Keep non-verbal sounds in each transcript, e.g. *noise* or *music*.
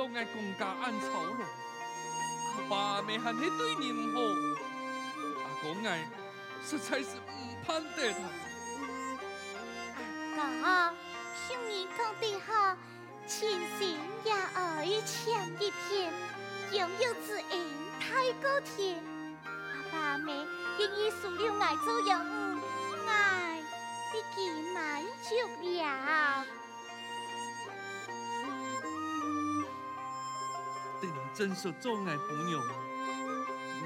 到爱公家安草庐，阿爸没喊你对你唔好，阿公爱实在是唔盼得他。阿哥，兄弟讲得好，亲情也爱牵一片，拥有之恩太高天。阿爸没愿意收留爱做养母，爱已经满足了。真属做爱婆娘，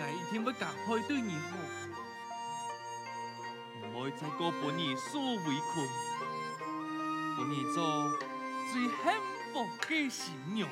爱一定会加倍对你好，唔好再过半年受委屈，半年做最幸福嘅新娘。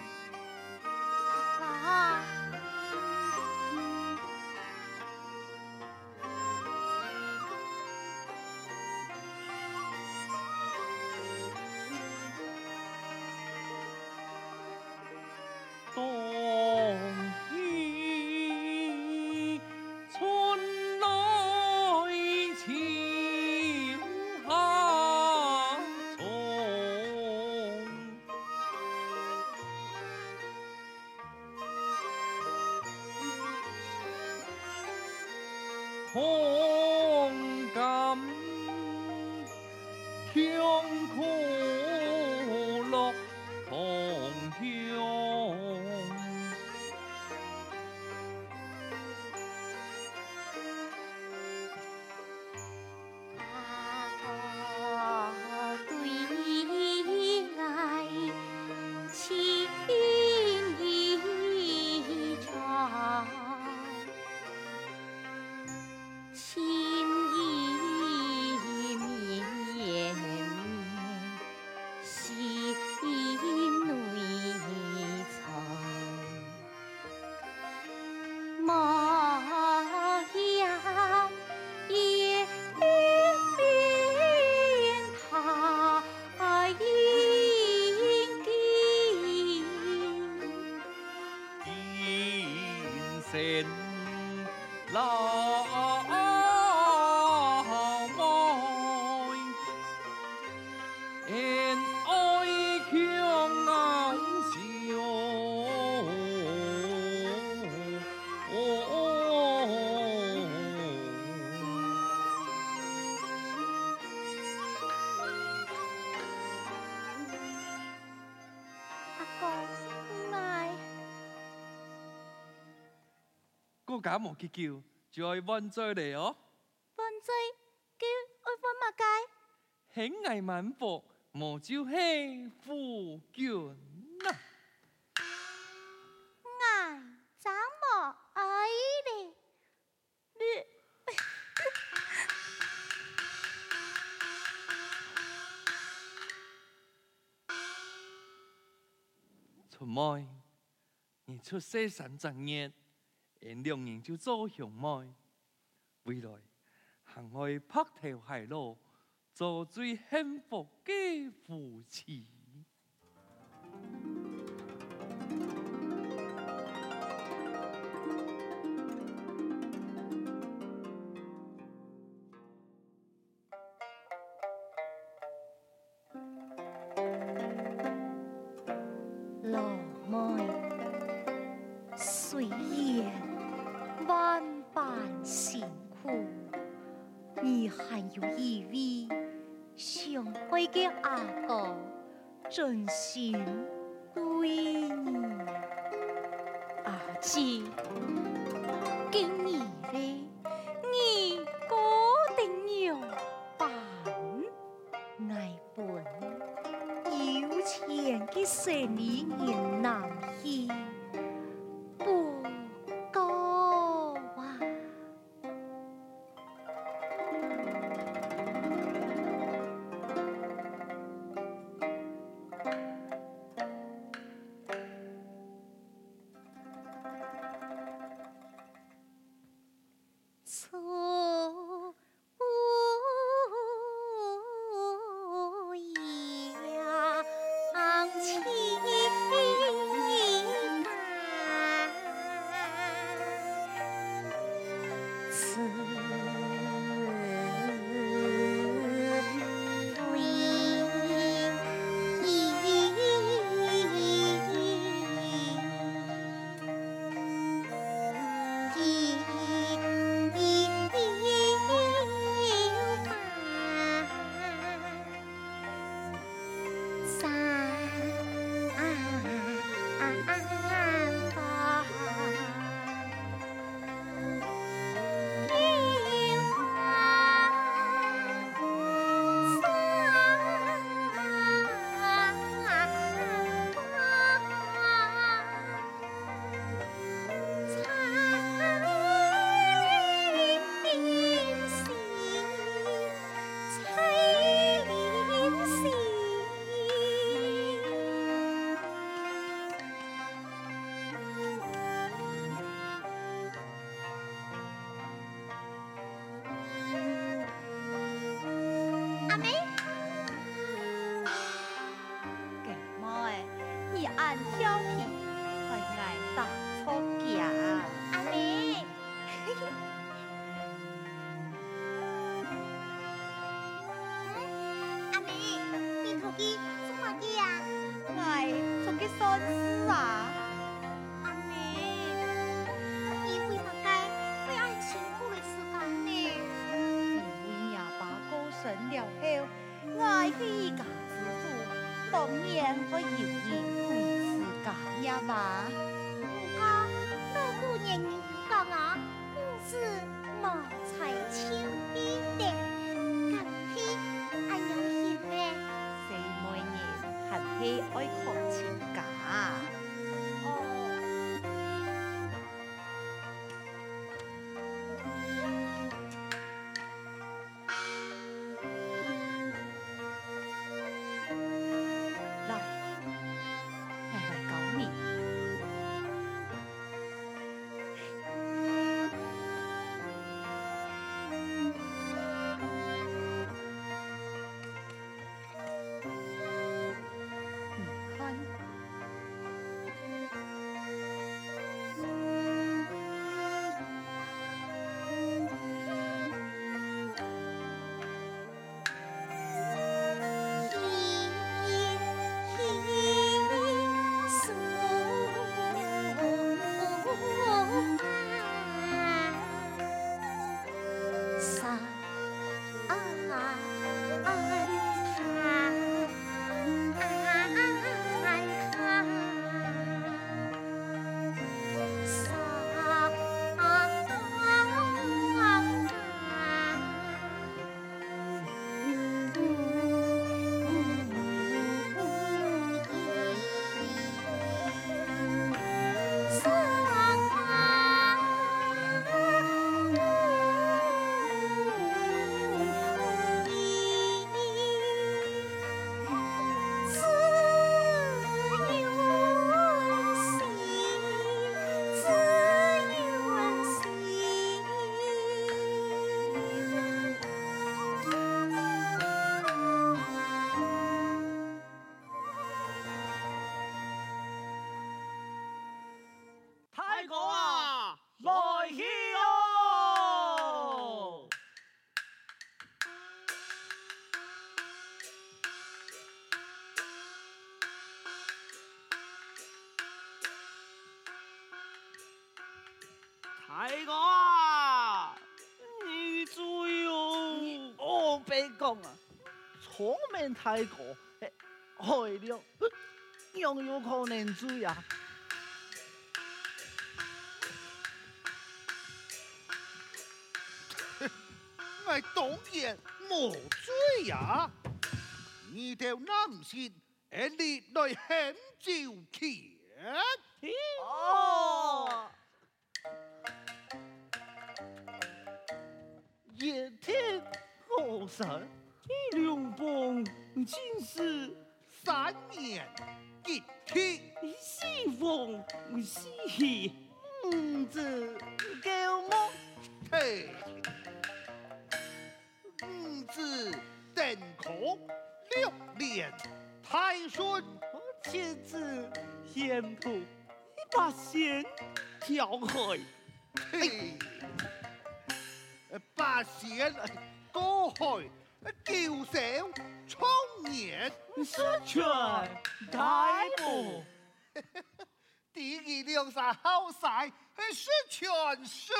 哥。家莫去叫，就爱万岁嚟哦！万岁，叫爱万马街，喜爱满福，莫就系夫君呐！爱怎么爱哩？你 *laughs* 你出世三十年。因两人就做兄妹，未来行开白头偕老，做最幸福嘅夫妻。阿 listen. 了后，我是一家之主，当然会有人维持家业吧。太公啊，你注意哦！哦，别讲啊，聪明太过，哎，害了，样有可能追啊！我当然无罪呀！你条男性，而你来很照见。夜天河山，两邦尽是三年一天，西风西气，唔知够么？嘿，五子登科六年太顺，妻子沿途一把线挑开，嘿，八仙过海救小청年，*laughs* 十全大补。*laughs* 第二两三好晒，十全十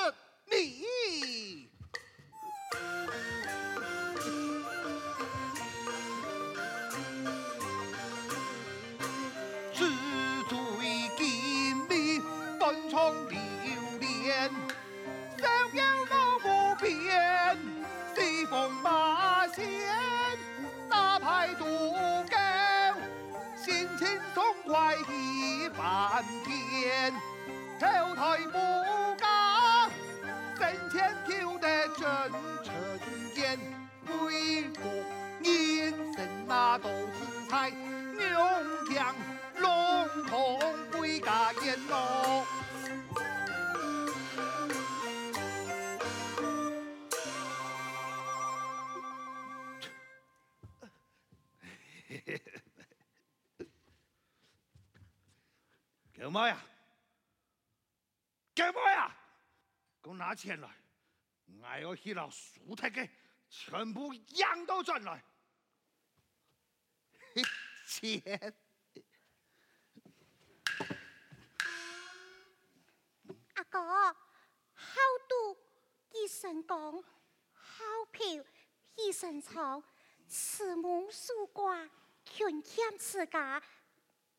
美。*laughs* 干嘛呀？干嘛呀？给我拿钱来！我要去了苏太给全部养都赚来。钱。阿哥，好赌一身功，好嫖一身藏，慈母数寡，权欠自家。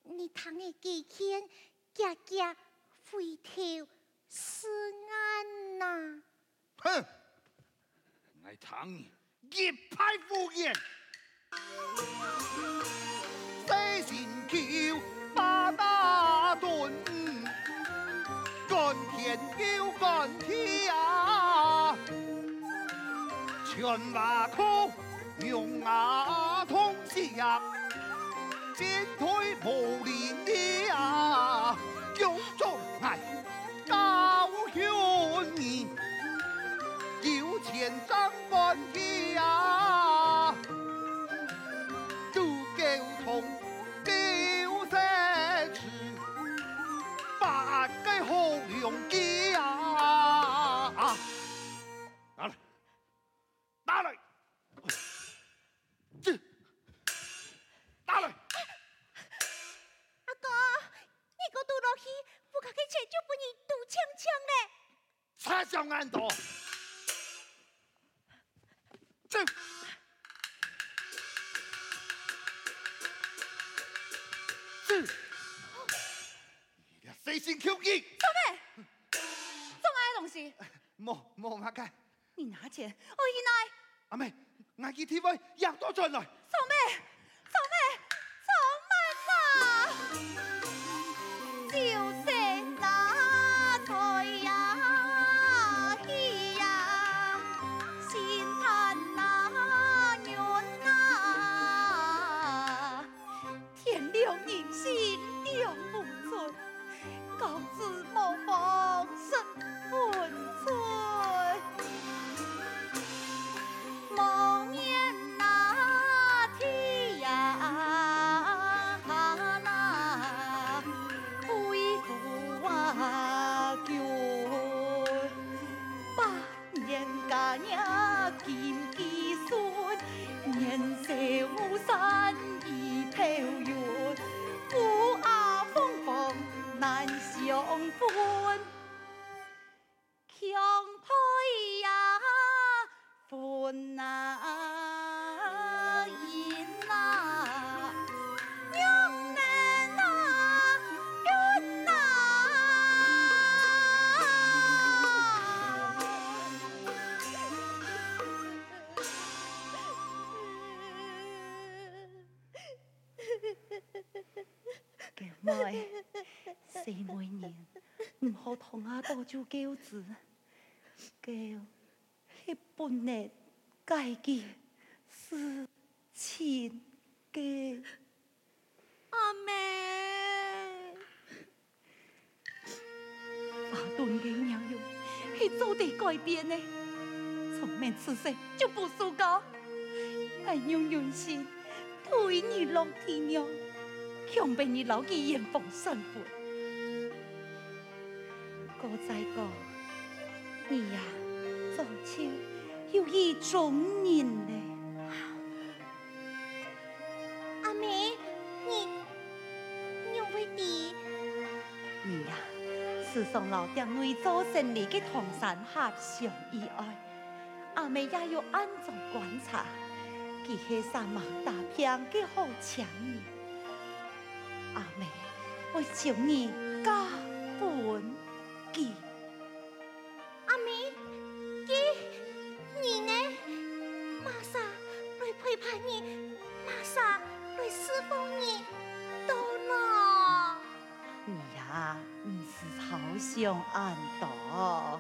你倘的几天，家家回头是岸呐？哼！我倘一派胡言，谁心口把打顿，干天又干地啊！全瓦口用啊通下，进退无力啊！才想安多，这，这，你俩谁心口意？送来的东西，莫莫马干，你拿钱，我一来，阿妹，我去 TV 养多赚来。用人心两不尽，告知莫放失分欢啊音啊，娘们啊，妹，四每年唔好同阿多做饺子，叫迄本嘅家己是亲嘅。阿妹，法顿嘅娘用系做地改变呢，从免出世就不输高，俺用用心推你落天娘，强被你老几眼风生活。哥再讲，你呀，早就有意中人呢。阿妹，你你会的？你呀，自从老爹为做生理嘅唐山合相意爱，阿妹也有暗中观察，佢系三盲大片嘅好强人。阿妹，我求你加本记。是好想安道。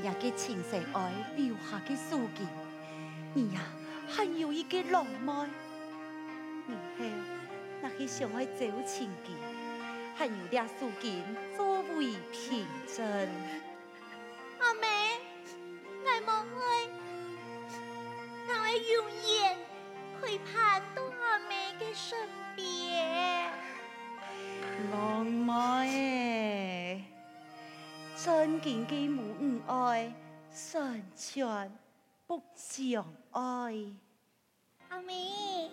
是那个亲生爱留下的书件，你呀还有一个浪漫，然后那些相爱走亲的，还有俩书件作为凭证。阿妹，我莫爱，我爱永远陪伴到阿妹的身边。浪漫，真见嘅母唔爱，完全不相爱。阿妹。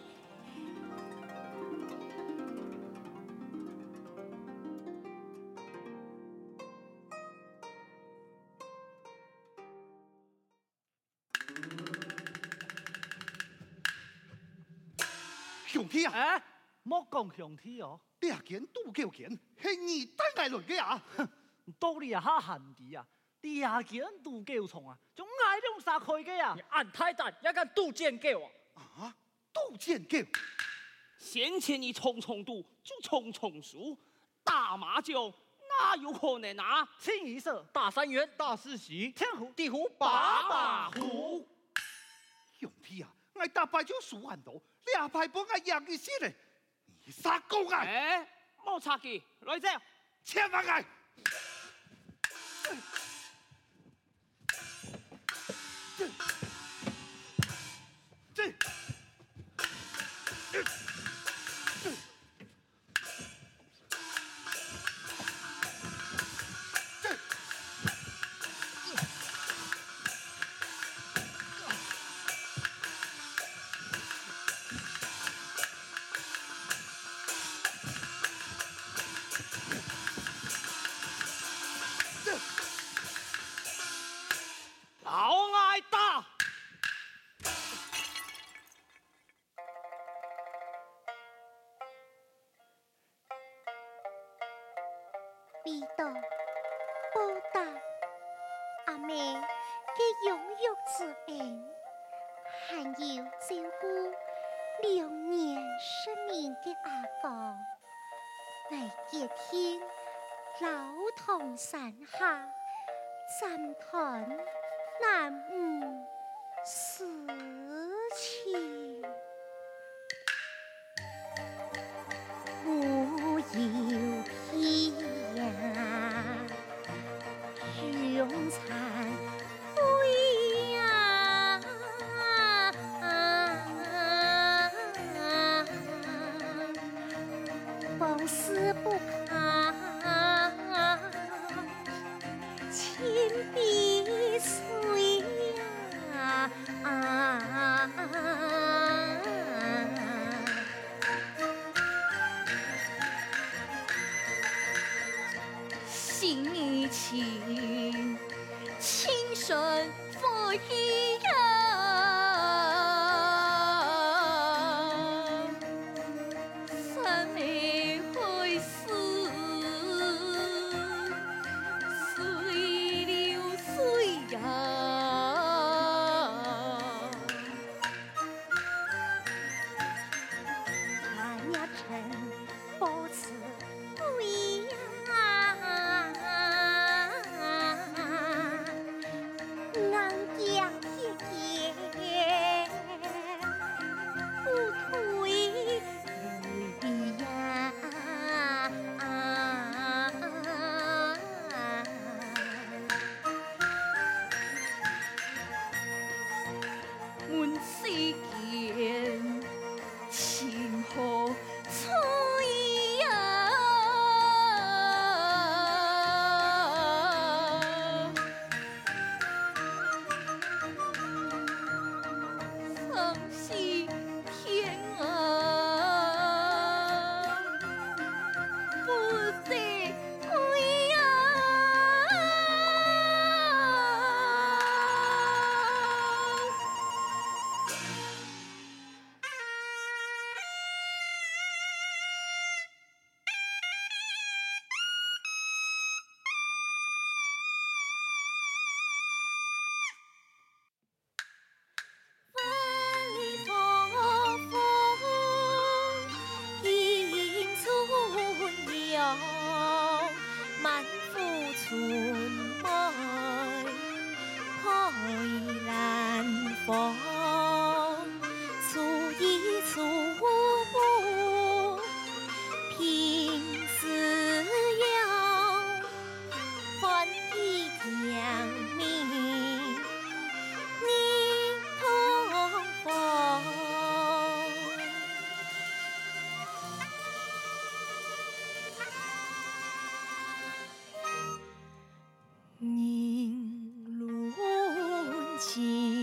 兄弟啊，哎，莫讲兄弟哦，你啊件拄够件，系你带来来嘅啊！*laughs* 道理啊哈闲啲啊，你啊件拄够重啊，仲嗌两杀开个啊你！按太大，也敢赌剑给我？啊，都见够，先前你重重赌，就重重输，打麻将哪有可能啊？清一色大三元，大四喜，天胡地胡，把把胡。兄弟啊，我打牌就输很多，两牌不我赢一些咧，你杀狗啊！哎，冇差嘅，来者，千万爱！道报答阿妹嘅养育之恩，还有照顾流年失明嘅阿公，嚟接天老同山下，暂谈南吴事情。无有心情，情深不一样。情，